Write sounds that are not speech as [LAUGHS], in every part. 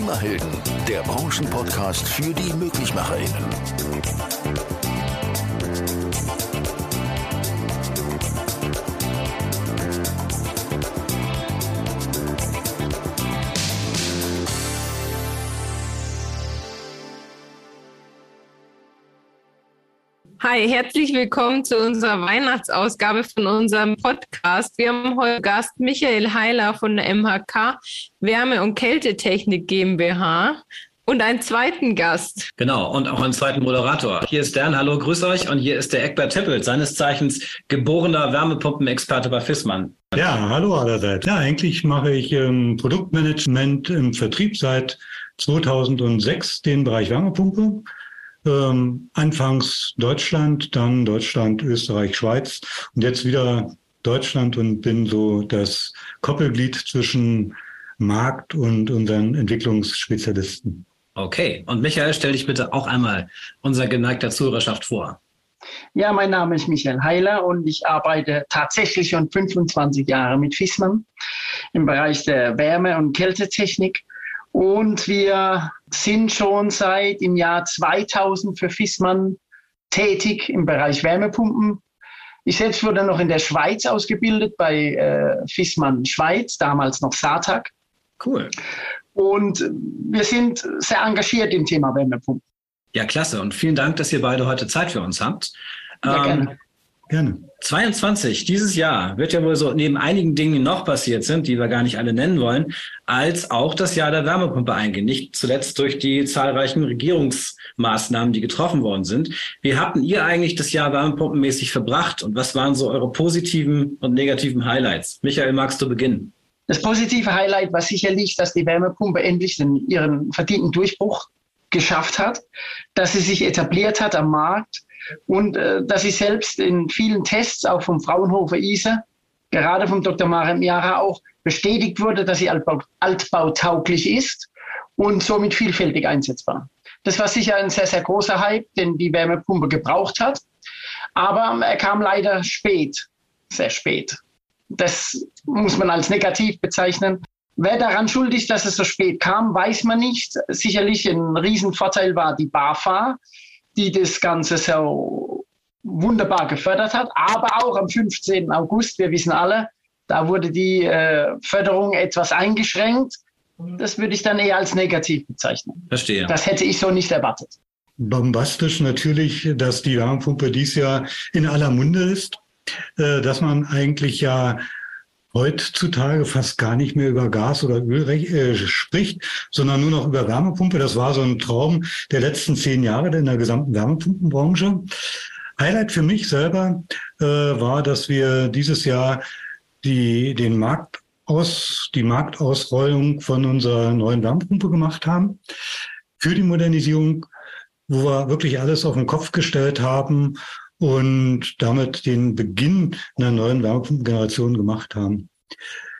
Klimahelden, der Branchenpodcast für die MöglichmacherInnen. Hi, herzlich willkommen zu unserer Weihnachtsausgabe von unserem Podcast. Wir haben heute Gast Michael Heiler von der MHK Wärme- und Kältetechnik GmbH und einen zweiten Gast. Genau, und auch einen zweiten Moderator. Hier ist Dan, hallo, grüß euch. Und hier ist der Eckbert Tippelt, seines Zeichens geborener Wärmepumpenexperte bei Fissmann. Ja, hallo allerseits. Ja, eigentlich mache ich ähm, Produktmanagement im Vertrieb seit 2006, den Bereich Wärmepumpe. Ähm, anfangs Deutschland, dann Deutschland, Österreich, Schweiz und jetzt wieder Deutschland und bin so das Koppelglied zwischen Markt und unseren Entwicklungsspezialisten. Okay, und Michael, stell dich bitte auch einmal unser geneigter Zuhörerschaft vor. Ja, mein Name ist Michael Heiler und ich arbeite tatsächlich schon 25 Jahre mit Fissmann im Bereich der Wärme- und Kältetechnik. Und wir sind schon seit im Jahr 2000 für Fissmann tätig im Bereich Wärmepumpen. Ich selbst wurde noch in der Schweiz ausgebildet bei äh, Fissmann Schweiz, damals noch SATAG. Cool. Und wir sind sehr engagiert im Thema Wärmepumpen. Ja, klasse. Und vielen Dank, dass ihr beide heute Zeit für uns habt. Ja, Ähm, gerne. Gerne. 22, dieses Jahr wird ja wohl so neben einigen Dingen, die noch passiert sind, die wir gar nicht alle nennen wollen, als auch das Jahr der Wärmepumpe eingehen. Nicht zuletzt durch die zahlreichen Regierungsmaßnahmen, die getroffen worden sind. Wie habt ihr eigentlich das Jahr wärmepumpenmäßig verbracht und was waren so eure positiven und negativen Highlights? Michael, magst du beginnen? Das positive Highlight war sicherlich, dass die Wärmepumpe endlich ihren verdienten Durchbruch geschafft hat, dass sie sich etabliert hat am Markt und äh, dass sie selbst in vielen Tests, auch vom Fraunhofer ISE, gerade vom Dr. Marem Jara auch bestätigt wurde, dass sie altbau, altbautauglich ist und somit vielfältig einsetzbar. Das war sicher ein sehr, sehr großer Hype, den die Wärmepumpe gebraucht hat. Aber er kam leider spät, sehr spät. Das muss man als negativ bezeichnen. Wer daran schuld ist, dass es so spät kam, weiß man nicht. Sicherlich ein Riesenvorteil war die BAFA, die das Ganze so wunderbar gefördert hat. Aber auch am 15. August, wir wissen alle, da wurde die äh, Förderung etwas eingeschränkt. Das würde ich dann eher als negativ bezeichnen. Verstehe. Das hätte ich so nicht erwartet. Bombastisch natürlich, dass die Wärmepumpe dies Jahr in aller Munde ist, äh, dass man eigentlich ja heutzutage fast gar nicht mehr über Gas oder Öl äh, spricht, sondern nur noch über Wärmepumpe. Das war so ein Traum der letzten zehn Jahre in der gesamten Wärmepumpenbranche. Highlight für mich selber äh, war, dass wir dieses Jahr die, den Markt aus, die Marktausrollung von unserer neuen Wärmepumpe gemacht haben für die Modernisierung, wo wir wirklich alles auf den Kopf gestellt haben und damit den Beginn einer neuen Wärmepumpengeneration gemacht haben.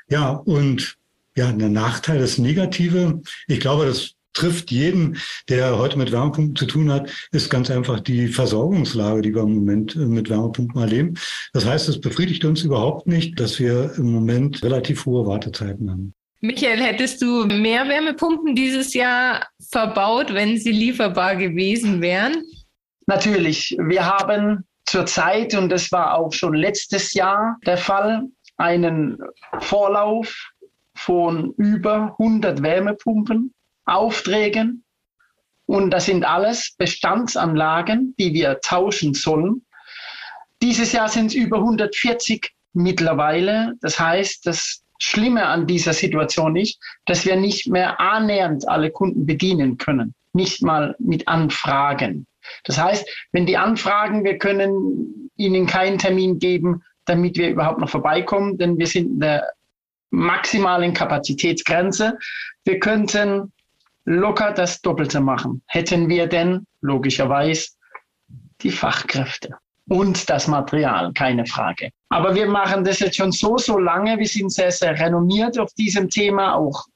Ja, und ja, der Nachteil, das Negative, ich glaube, das trifft jeden, der heute mit Wärmepumpen zu tun hat, ist ganz einfach die Versorgungslage, die wir im Moment äh, mit Wärmepumpen erleben. Das heißt, es befriedigt uns überhaupt nicht, dass wir im Moment relativ hohe Wartezeiten haben. Michael, hättest du mehr Wärmepumpen dieses Jahr verbaut, wenn sie lieferbar gewesen wären? Natürlich, wir haben zurzeit, und das war auch schon letztes Jahr der Fall, einen Vorlauf von über 100 Wärmepumpen, Aufträgen. Und das sind alles Bestandsanlagen, die wir tauschen sollen. Dieses Jahr sind es über 140 mittlerweile. Das heißt, das Schlimme an dieser Situation ist, dass wir nicht mehr annähernd alle Kunden bedienen können. Nicht mal mit Anfragen. Das heißt, wenn die anfragen, wir können ihnen keinen Termin geben, damit wir überhaupt noch vorbeikommen, denn wir sind in der maximalen Kapazitätsgrenze. Wir könnten locker das Doppelte machen. Hätten wir denn logischerweise die Fachkräfte und das Material, keine Frage. Aber wir machen das jetzt schon so, so lange. Wir sind sehr, sehr renommiert auf diesem Thema, auch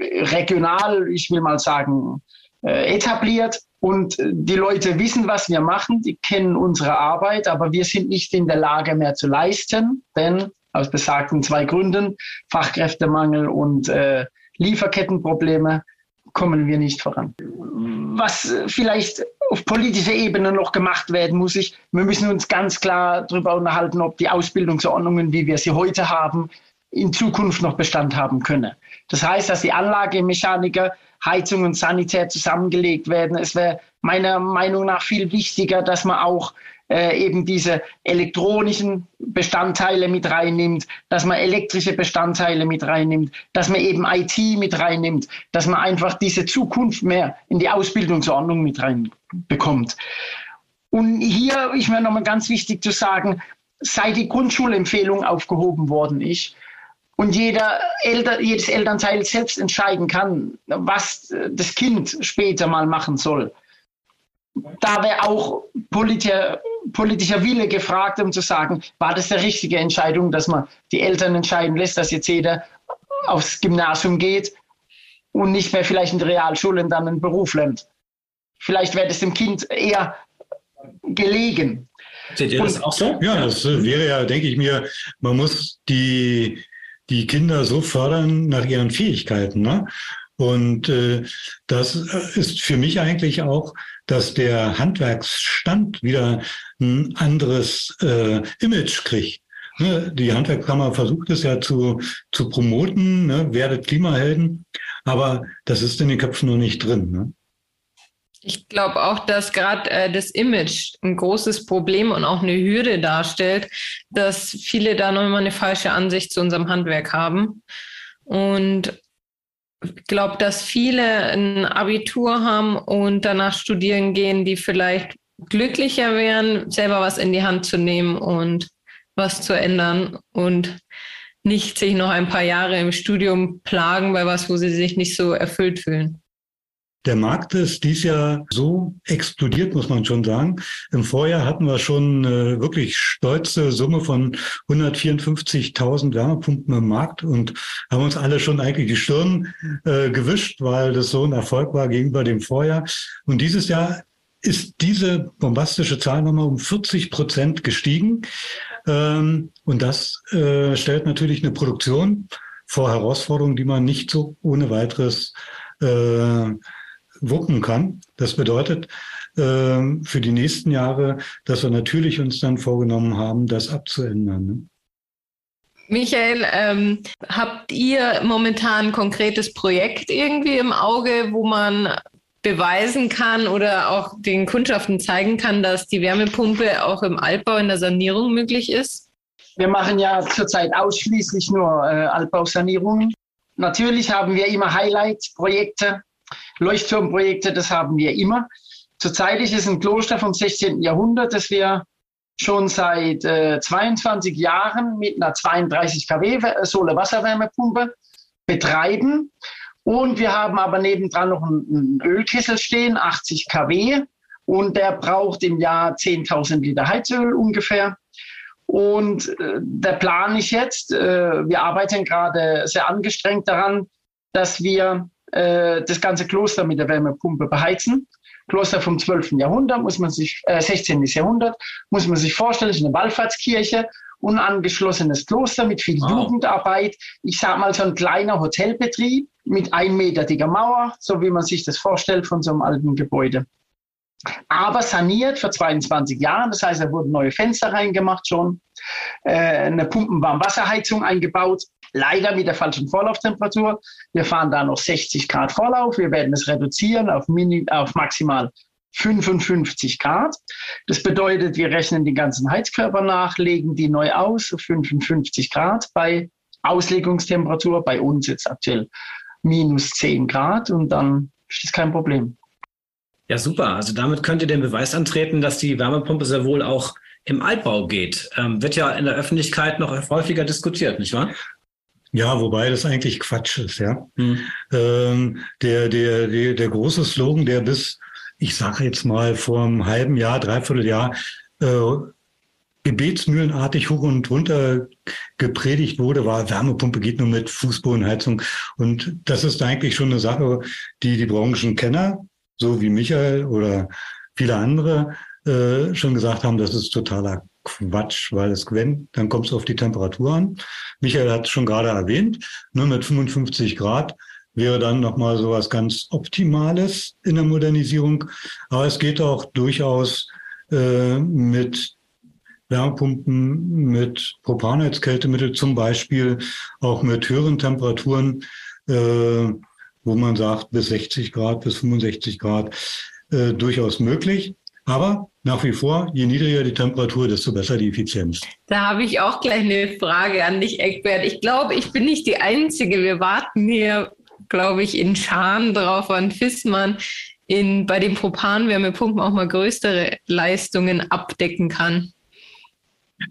regional, ich will mal sagen, äh, etabliert. Und die Leute wissen, was wir machen, die kennen unsere Arbeit, aber wir sind nicht in der Lage mehr zu leisten, denn aus besagten zwei Gründen, Fachkräftemangel und äh, Lieferkettenprobleme, kommen wir nicht voran. Was vielleicht auf politischer Ebene noch gemacht werden muss, ich, wir müssen uns ganz klar darüber unterhalten, ob die Ausbildungsordnungen, wie wir sie heute haben, in Zukunft noch Bestand haben können. Das heißt, dass die Anlagemechaniker, Heizung und Sanitär zusammengelegt werden. Es wäre meiner Meinung nach viel wichtiger, dass man auch äh, eben diese elektronischen Bestandteile mit reinnimmt, dass man elektrische Bestandteile mit reinnimmt, dass man eben IT mit reinnimmt, dass man einfach diese Zukunft mehr in die Ausbildungsordnung mit reinbekommt. Und hier ist mir nochmal ganz wichtig zu sagen, seit die Grundschulempfehlung aufgehoben worden ist, und jeder Elter, jedes Elternteil selbst entscheiden kann, was das Kind später mal machen soll. Da wäre auch politischer, politischer Wille gefragt, um zu sagen, war das die richtige Entscheidung, dass man die Eltern entscheiden lässt, dass jetzt jeder aufs Gymnasium geht und nicht mehr vielleicht in die Realschule und dann einen Beruf lernt. Vielleicht wäre das dem Kind eher gelegen. Seht ihr das auch so? Ja, das wäre ja, denke ich mir, man muss die die Kinder so fördern nach ihren Fähigkeiten. Ne? Und äh, das ist für mich eigentlich auch, dass der Handwerksstand wieder ein anderes äh, Image kriegt. Ne? Die Handwerkskammer versucht es ja zu, zu promoten, ne? werdet Klimahelden, aber das ist in den Köpfen noch nicht drin. Ne? Ich glaube auch, dass gerade äh, das Image ein großes Problem und auch eine Hürde darstellt, dass viele da noch immer eine falsche Ansicht zu unserem Handwerk haben. Und ich glaube, dass viele ein Abitur haben und danach studieren gehen, die vielleicht glücklicher wären, selber was in die Hand zu nehmen und was zu ändern und nicht sich noch ein paar Jahre im Studium plagen bei was, wo sie sich nicht so erfüllt fühlen. Der Markt ist dies Jahr so explodiert, muss man schon sagen. Im Vorjahr hatten wir schon eine wirklich stolze Summe von 154.000 Wärmepumpen im Markt und haben uns alle schon eigentlich die Stirn äh, gewischt, weil das so ein Erfolg war gegenüber dem Vorjahr. Und dieses Jahr ist diese bombastische Zahl nochmal um 40 Prozent gestiegen. Ähm, und das äh, stellt natürlich eine Produktion vor Herausforderungen, die man nicht so ohne weiteres äh, wuppen kann. Das bedeutet äh, für die nächsten Jahre, dass wir natürlich uns dann vorgenommen haben, das abzuändern. Ne? Michael, ähm, habt ihr momentan ein konkretes Projekt irgendwie im Auge, wo man beweisen kann oder auch den Kundschaften zeigen kann, dass die Wärmepumpe auch im Altbau in der Sanierung möglich ist? Wir machen ja zurzeit ausschließlich nur äh, Altbausanierungen. Natürlich haben wir immer Highlight-Projekte, Leuchtturmprojekte, das haben wir immer. Zurzeit ist es ein Kloster vom 16. Jahrhundert, das wir schon seit äh, 22 Jahren mit einer 32 kW Sohle-Wasserwärmepumpe betreiben. Und wir haben aber nebendran noch einen, einen Ölkessel stehen, 80 kW. Und der braucht im Jahr 10.000 Liter Heizöl ungefähr. Und äh, der Plan ist jetzt, äh, wir arbeiten gerade sehr angestrengt daran, dass wir äh, das ganze Kloster mit der Wärmepumpe beheizen. Kloster vom 12. Jahrhundert, muss man sich, äh, 16. Jahrhundert, muss man sich vorstellen, ist eine Wallfahrtskirche, unangeschlossenes Kloster mit viel wow. Jugendarbeit. Ich sage mal so ein kleiner Hotelbetrieb mit ein Meter dicker Mauer, so wie man sich das vorstellt von so einem alten Gebäude. Aber saniert vor 22 Jahren, das heißt, da wurden neue Fenster reingemacht schon, äh, eine Pumpenwarmwasserheizung eingebaut, leider mit der falschen Vorlauftemperatur. Wir fahren da noch 60 Grad Vorlauf. Wir werden es reduzieren auf, mini, auf maximal 55 Grad. Das bedeutet, wir rechnen die ganzen Heizkörper nach, legen die neu aus auf 55 Grad bei Auslegungstemperatur. Bei uns jetzt aktuell minus 10 Grad und dann ist das kein Problem. Ja, super. Also damit könnt ihr den Beweis antreten, dass die Wärmepumpe sehr wohl auch im Altbau geht. Ähm, wird ja in der Öffentlichkeit noch häufiger diskutiert, nicht wahr? Ja, wobei das eigentlich Quatsch ist, ja. Hm. Ähm, der, der, der, der große Slogan, der bis, ich sage jetzt mal, vor einem halben Jahr, dreiviertel Jahr, äh, gebetsmühlenartig hoch und runter gepredigt wurde, war Wärmepumpe geht nur mit Fußbodenheizung. Und das ist eigentlich schon eine Sache, die die Branchenkenner, so wie Michael oder viele andere, äh, schon gesagt haben, das ist totaler Quatsch, weil es, wenn, dann kommt es auf die Temperatur an. Michael hat es schon gerade erwähnt, nur mit 55 Grad wäre dann nochmal so was ganz Optimales in der Modernisierung. Aber es geht auch durchaus äh, mit Wärmepumpen, mit Propanheizkältemittel zum Beispiel, auch mit höheren Temperaturen, äh, wo man sagt, bis 60 Grad, bis 65 Grad, äh, durchaus möglich. Aber nach wie vor, je niedriger die Temperatur, desto besser die Effizienz. Da habe ich auch gleich eine Frage an dich, Eckbert. Ich glaube, ich bin nicht die Einzige. Wir warten hier, glaube ich, in Scharen drauf an Fissmann, in, bei den Propanwärmepumpen auch mal größere Leistungen abdecken kann.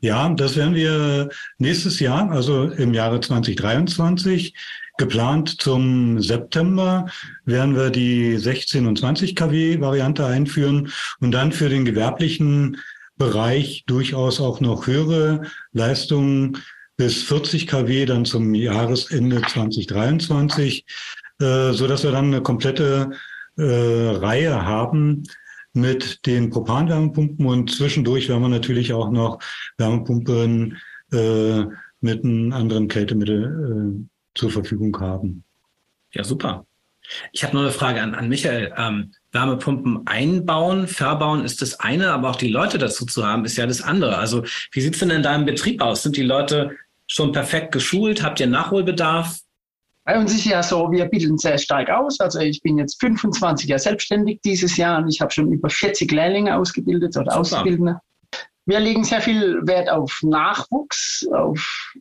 Ja, das werden wir nächstes Jahr, also im Jahre 2023, Geplant zum September werden wir die 16 und 20 kW Variante einführen und dann für den gewerblichen Bereich durchaus auch noch höhere Leistungen bis 40 kW dann zum Jahresende 2023, äh, so dass wir dann eine komplette äh, Reihe haben mit den Propanwärmepumpen und zwischendurch werden wir natürlich auch noch Wärmepumpen äh, mit einem anderen Kältemittel äh, zur Verfügung haben. Ja, super. Ich habe noch eine Frage an, an Michael. Ähm, Wärmepumpen einbauen, verbauen ist das eine, aber auch die Leute dazu zu haben, ist ja das andere. Also wie sieht es denn in deinem Betrieb aus? Sind die Leute schon perfekt geschult? Habt ihr Nachholbedarf? Bei uns ist ja so, wir bilden sehr stark aus. Also ich bin jetzt 25 Jahre selbstständig dieses Jahr und ich habe schon über 40 Lehrlinge ausgebildet oder Super. Auszubildende. Wir legen sehr viel Wert auf Nachwuchs, auf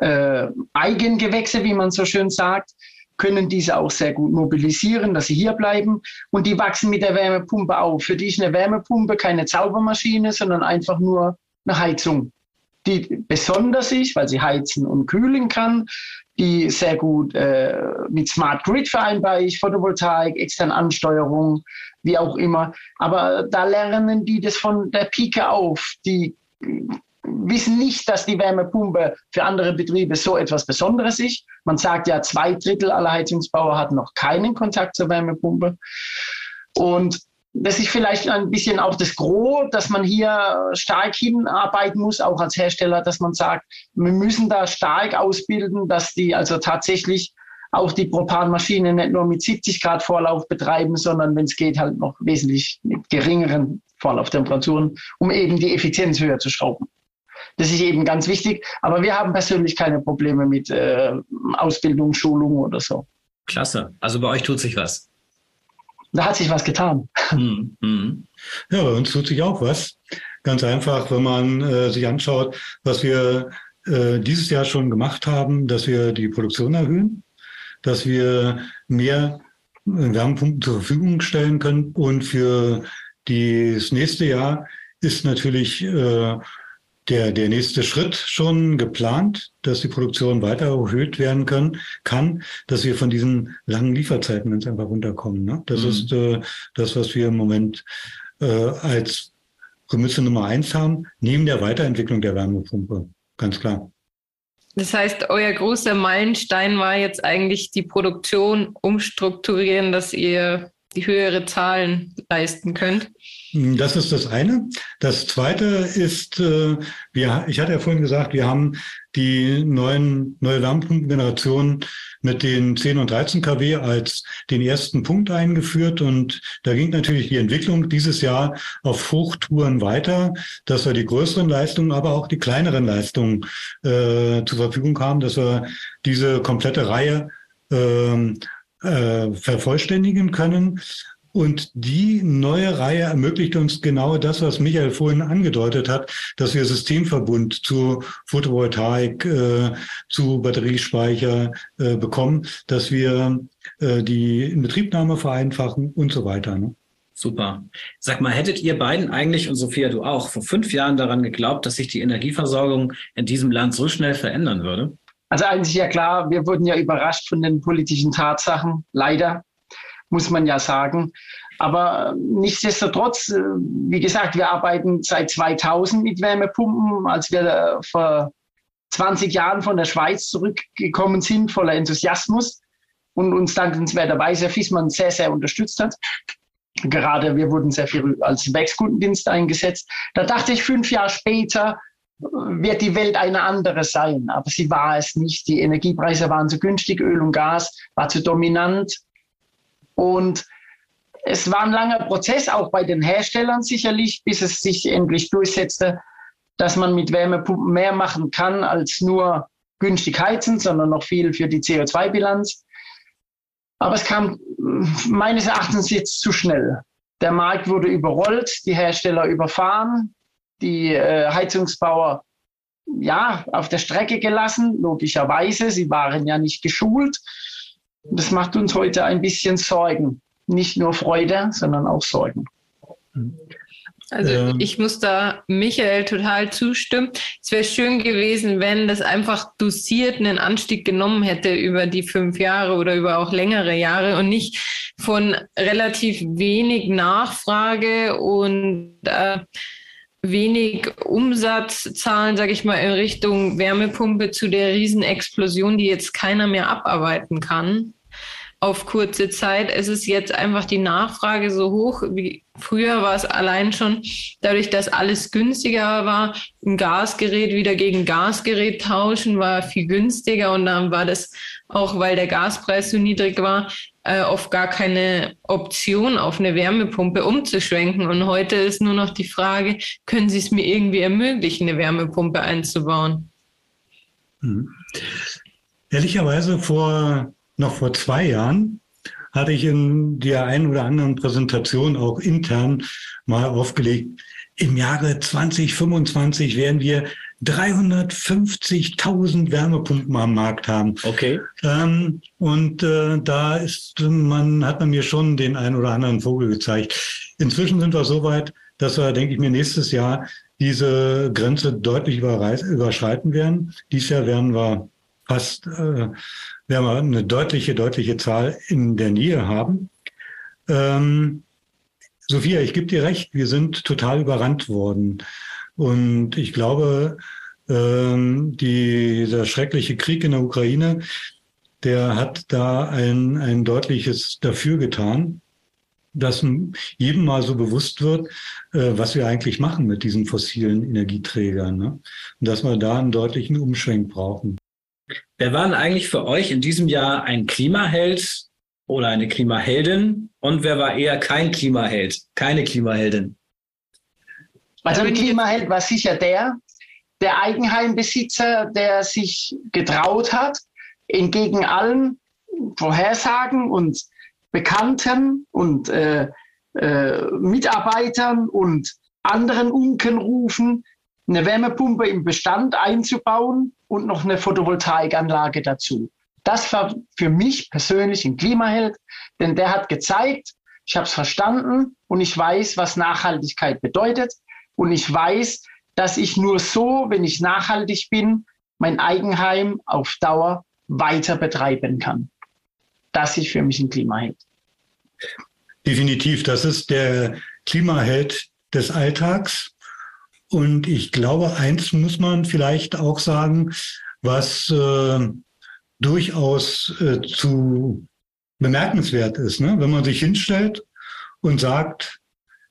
äh, Eigengewächse, wie man so schön sagt, können diese auch sehr gut mobilisieren, dass sie hier bleiben. Und die wachsen mit der Wärmepumpe auf. Für die ist eine Wärmepumpe keine Zaubermaschine, sondern einfach nur eine Heizung, die besonders ist, weil sie heizen und kühlen kann, die sehr gut äh, mit Smart Grid vereinbar ist, Photovoltaik, externe Ansteuerung, wie auch immer. Aber da lernen die das von der Pike auf. Die wissen nicht, dass die Wärmepumpe für andere Betriebe so etwas Besonderes ist. Man sagt ja, zwei Drittel aller Heizungsbauer hatten noch keinen Kontakt zur Wärmepumpe. Und das ist vielleicht ein bisschen auch das Gros, dass man hier stark hinarbeiten muss, auch als Hersteller, dass man sagt, wir müssen da stark ausbilden, dass die also tatsächlich auch die Propanmaschine nicht nur mit 70 Grad Vorlauf betreiben, sondern wenn es geht, halt noch wesentlich mit geringeren Vorlauftemperaturen, um eben die Effizienz höher zu schrauben. Das ist eben ganz wichtig. Aber wir haben persönlich keine Probleme mit äh, Ausbildung, Schulung oder so. Klasse. Also bei euch tut sich was. Da hat sich was getan. Hm, hm. Ja, bei uns tut sich auch was. Ganz einfach, wenn man äh, sich anschaut, was wir äh, dieses Jahr schon gemacht haben, dass wir die Produktion erhöhen, dass wir mehr Wärmepumpen zur Verfügung stellen können. Und für das nächste Jahr ist natürlich äh, der, der nächste Schritt schon geplant, dass die Produktion weiter erhöht werden können, kann, dass wir von diesen langen Lieferzeiten ganz einfach runterkommen. Ne? Das mhm. ist äh, das, was wir im Moment äh, als Prämisse Nummer eins haben, neben der Weiterentwicklung der Wärmepumpe. Ganz klar. Das heißt, euer großer Meilenstein war jetzt eigentlich die Produktion umstrukturieren, dass ihr die höhere Zahlen leisten könnt? Das ist das eine. Das zweite ist, äh, wir, ich hatte ja vorhin gesagt, wir haben die neuen, neue Wärmepumpengeneration mit den 10 und 13 kW als den ersten Punkt eingeführt. Und da ging natürlich die Entwicklung dieses Jahr auf Hochtouren weiter, dass wir die größeren Leistungen, aber auch die kleineren Leistungen äh, zur Verfügung haben, dass wir diese komplette Reihe ähm, äh, vervollständigen können. Und die neue Reihe ermöglicht uns genau das, was Michael vorhin angedeutet hat, dass wir Systemverbund zu Photovoltaik, äh, zu Batteriespeicher äh, bekommen, dass wir äh, die Inbetriebnahme vereinfachen und so weiter. Ne? Super. Sag mal, hättet ihr beiden eigentlich und Sophia, du auch, vor fünf Jahren daran geglaubt, dass sich die Energieversorgung in diesem Land so schnell verändern würde? Also eigentlich ja klar, wir wurden ja überrascht von den politischen Tatsachen, leider, muss man ja sagen. Aber nichtsdestotrotz, äh, wie gesagt, wir arbeiten seit 2000 mit Wärmepumpen. Als wir äh, vor 20 Jahren von der Schweiz zurückgekommen sind, voller Enthusiasmus und uns dankenswerterweise Fiesmann sehr, sehr unterstützt hat. Gerade wir wurden sehr viel als Werkskundendienst eingesetzt. Da dachte ich fünf Jahre später, wird die Welt eine andere sein. Aber sie war es nicht. Die Energiepreise waren zu günstig, Öl und Gas war zu dominant. Und es war ein langer Prozess, auch bei den Herstellern sicherlich, bis es sich endlich durchsetzte, dass man mit Wärmepumpen mehr machen kann als nur günstig heizen, sondern noch viel für die CO2-Bilanz. Aber es kam meines Erachtens jetzt zu schnell. Der Markt wurde überrollt, die Hersteller überfahren, die äh, Heizungsbauer ja auf der Strecke gelassen, logischerweise. Sie waren ja nicht geschult. Das macht uns heute ein bisschen Sorgen. Nicht nur Freude, sondern auch Sorgen. Also ähm. ich muss da Michael total zustimmen. Es wäre schön gewesen, wenn das einfach dosiert einen Anstieg genommen hätte über die fünf Jahre oder über auch längere Jahre und nicht von relativ wenig Nachfrage und äh, wenig Umsatzzahlen, sage ich mal, in Richtung Wärmepumpe zu der Riesenexplosion, die jetzt keiner mehr abarbeiten kann auf kurze Zeit. Es ist jetzt einfach die Nachfrage so hoch wie früher war es allein schon dadurch, dass alles günstiger war. Ein Gasgerät wieder gegen Gasgerät tauschen war viel günstiger und dann war das auch, weil der Gaspreis so niedrig war, äh, oft gar keine Option auf eine Wärmepumpe umzuschwenken. Und heute ist nur noch die Frage, können Sie es mir irgendwie ermöglichen, eine Wärmepumpe einzubauen? Mhm. Ehrlicherweise vor noch vor zwei Jahren hatte ich in der einen oder anderen Präsentation auch intern mal aufgelegt, im Jahre 2025 werden wir 350.000 Wärmepumpen am Markt haben. Okay. Ähm, und äh, da ist man, hat man mir schon den einen oder anderen Vogel gezeigt. Inzwischen sind wir so weit, dass wir, denke ich mir, nächstes Jahr diese Grenze deutlich überschreiten werden. Dieses Jahr werden wir fast äh, werden wir eine deutliche, deutliche Zahl in der Nähe haben. Ähm, Sophia, ich gebe dir recht, wir sind total überrannt worden. Und ich glaube, ähm, die, dieser schreckliche Krieg in der Ukraine, der hat da ein, ein deutliches Dafür getan, dass jedem mal so bewusst wird, äh, was wir eigentlich machen mit diesen fossilen Energieträgern. Ne? Und dass wir da einen deutlichen Umschwenk brauchen. Wer war denn eigentlich für euch in diesem Jahr ein Klimaheld oder eine Klimaheldin? Und wer war eher kein Klimaheld, keine Klimaheldin? Also ein Klimaheld war sicher der, der Eigenheimbesitzer, der sich getraut hat, entgegen allen Vorhersagen und Bekannten und äh, äh, Mitarbeitern und anderen Unkenrufen eine Wärmepumpe im Bestand einzubauen und noch eine Photovoltaikanlage dazu. Das war für mich persönlich ein Klimaheld, denn der hat gezeigt, ich habe es verstanden und ich weiß, was Nachhaltigkeit bedeutet. Und ich weiß, dass ich nur so, wenn ich nachhaltig bin, mein Eigenheim auf Dauer weiter betreiben kann. Das ist für mich ein Klimaheld. Definitiv, das ist der Klimaheld des Alltags. Und ich glaube, eins muss man vielleicht auch sagen, was äh, durchaus äh, zu bemerkenswert ist, ne? wenn man sich hinstellt und sagt,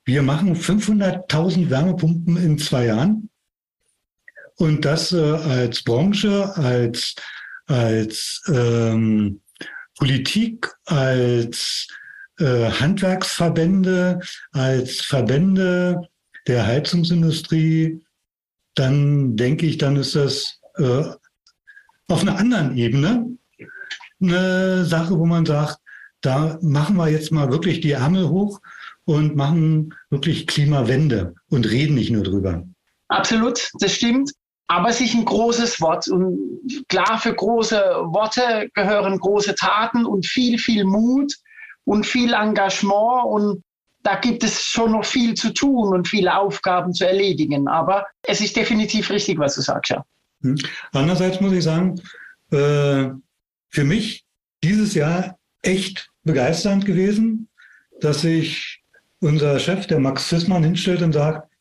wir machen 500.000 Wärmepumpen in zwei Jahren und das äh, als Branche, als, als ähm, Politik, als äh, Handwerksverbände, als Verbände der Heizungsindustrie, dann denke ich, dann ist das äh, auf einer anderen Ebene eine Sache, wo man sagt, da machen wir jetzt mal wirklich die Ärmel hoch und machen wirklich Klimawende und reden nicht nur drüber. Absolut, das stimmt. Aber es ist ein großes Wort. Und klar, für große Worte gehören große Taten und viel, viel Mut und viel Engagement. Und da gibt es schon noch viel zu tun und viele Aufgaben zu erledigen. Aber es ist definitiv richtig, was du sagst, ja. Hm. Andererseits muss ich sagen, äh, für mich dieses Jahr echt begeisternd gewesen, dass sich unser Chef, der Max Fissmann, hinstellt und sagt,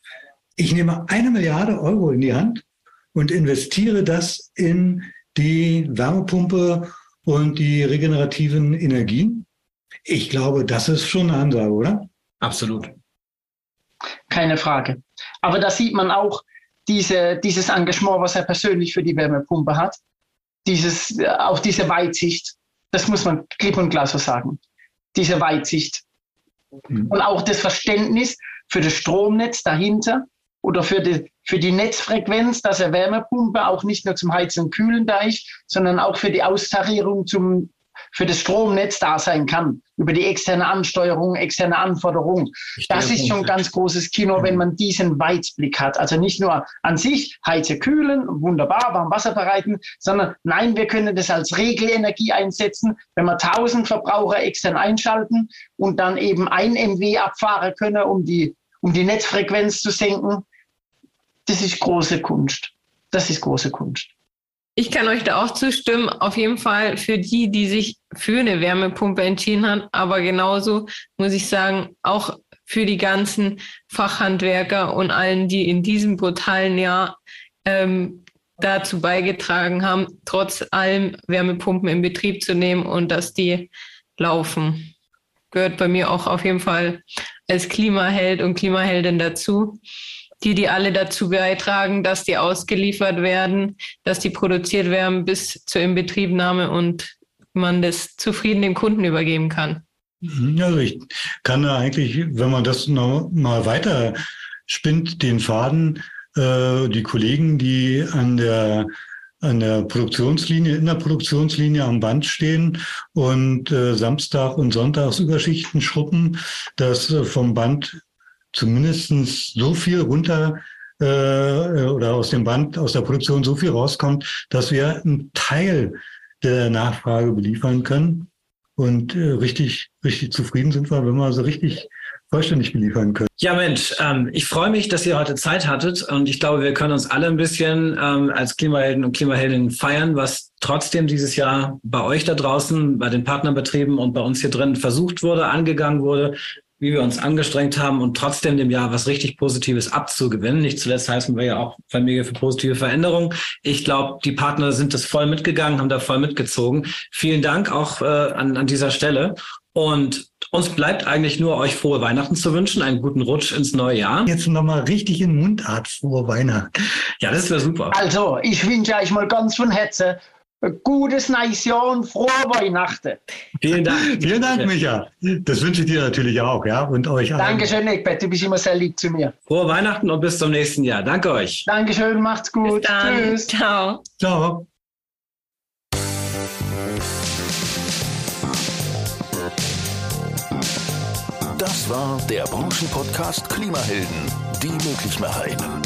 ich nehme eine Milliarde Euro in die Hand und investiere das in die Wärmepumpe und die regenerativen Energien. Ich glaube, das ist schon eine Ansage, oder? Absolut. Keine Frage. Aber da sieht man auch, diese, dieses Engagement, was er persönlich für die Wärmepumpe hat, dieses, äh, auch diese Weitsicht, das muss man klipp und klar so sagen, diese Weitsicht. Mhm. Und auch das Verständnis für das Stromnetz dahinter oder für die, für die Netzfrequenz, dass er Wärmepumpe auch nicht nur zum Heizen und Kühlen da ist, sondern auch für die Austarierung zum für das Stromnetz da sein kann, über die externe Ansteuerung, externe Anforderung. Das ist schon ganz großes Kino, wenn man diesen Weitblick hat. Also nicht nur an sich heize, kühlen, wunderbar, warm Wasser bereiten, sondern nein, wir können das als Regelenergie einsetzen, wenn wir 1000 Verbraucher extern einschalten und dann eben ein MW abfahren können, um die, um die Netzfrequenz zu senken. Das ist große Kunst. Das ist große Kunst. Ich kann euch da auch zustimmen. Auf jeden Fall für die, die sich für eine Wärmepumpe entschieden haben. Aber genauso muss ich sagen, auch für die ganzen Fachhandwerker und allen, die in diesem brutalen Jahr ähm, dazu beigetragen haben, trotz allem Wärmepumpen in Betrieb zu nehmen und dass die laufen. Gehört bei mir auch auf jeden Fall als Klimaheld und Klimaheldin dazu die die alle dazu beitragen, dass die ausgeliefert werden, dass die produziert werden bis zur Inbetriebnahme und man das zufrieden dem Kunden übergeben kann. Also ich kann da eigentlich, wenn man das noch mal weiter spinnt, den Faden, äh, die Kollegen, die an der an der Produktionslinie, in der Produktionslinie am Band stehen und äh, Samstag und Sonntags Überschichten schruppen, dass äh, vom Band zumindest so viel runter äh, oder aus dem Band, aus der Produktion so viel rauskommt, dass wir einen Teil der Nachfrage beliefern können. Und äh, richtig, richtig zufrieden sind wir, wenn wir so richtig vollständig beliefern können. Ja, Mensch, ähm, ich freue mich, dass ihr heute Zeit hattet und ich glaube, wir können uns alle ein bisschen ähm, als Klimahelden und Klimaheldinnen feiern, was trotzdem dieses Jahr bei euch da draußen, bei den Partnerbetrieben und bei uns hier drin versucht wurde, angegangen wurde, wie wir uns angestrengt haben und trotzdem dem Jahr was richtig Positives abzugewinnen. Nicht zuletzt heißen wir ja auch Familie für positive Veränderung. Ich glaube, die Partner sind das voll mitgegangen, haben da voll mitgezogen. Vielen Dank auch äh, an, an dieser Stelle. Und uns bleibt eigentlich nur, euch frohe Weihnachten zu wünschen, einen guten Rutsch ins neue Jahr. Jetzt nochmal richtig in Mundart frohe Weihnachten. Ja, das wäre super. Also, ich wünsche euch mal ganz von Herzen gutes neues Jahr und frohe Weihnachten. Vielen Dank. [LAUGHS] Vielen Dank, Micha. Das wünsche ich dir natürlich auch, ja, und euch allen. Dankeschön, Eckbert. Du bist immer sehr lieb zu mir. Frohe Weihnachten und bis zum nächsten Jahr. Danke euch. Dankeschön, macht's gut. Bis dann. Tschüss. Ciao. Ciao. Das war der Branchenpodcast Klimahelden, die Möglichmacherinnen.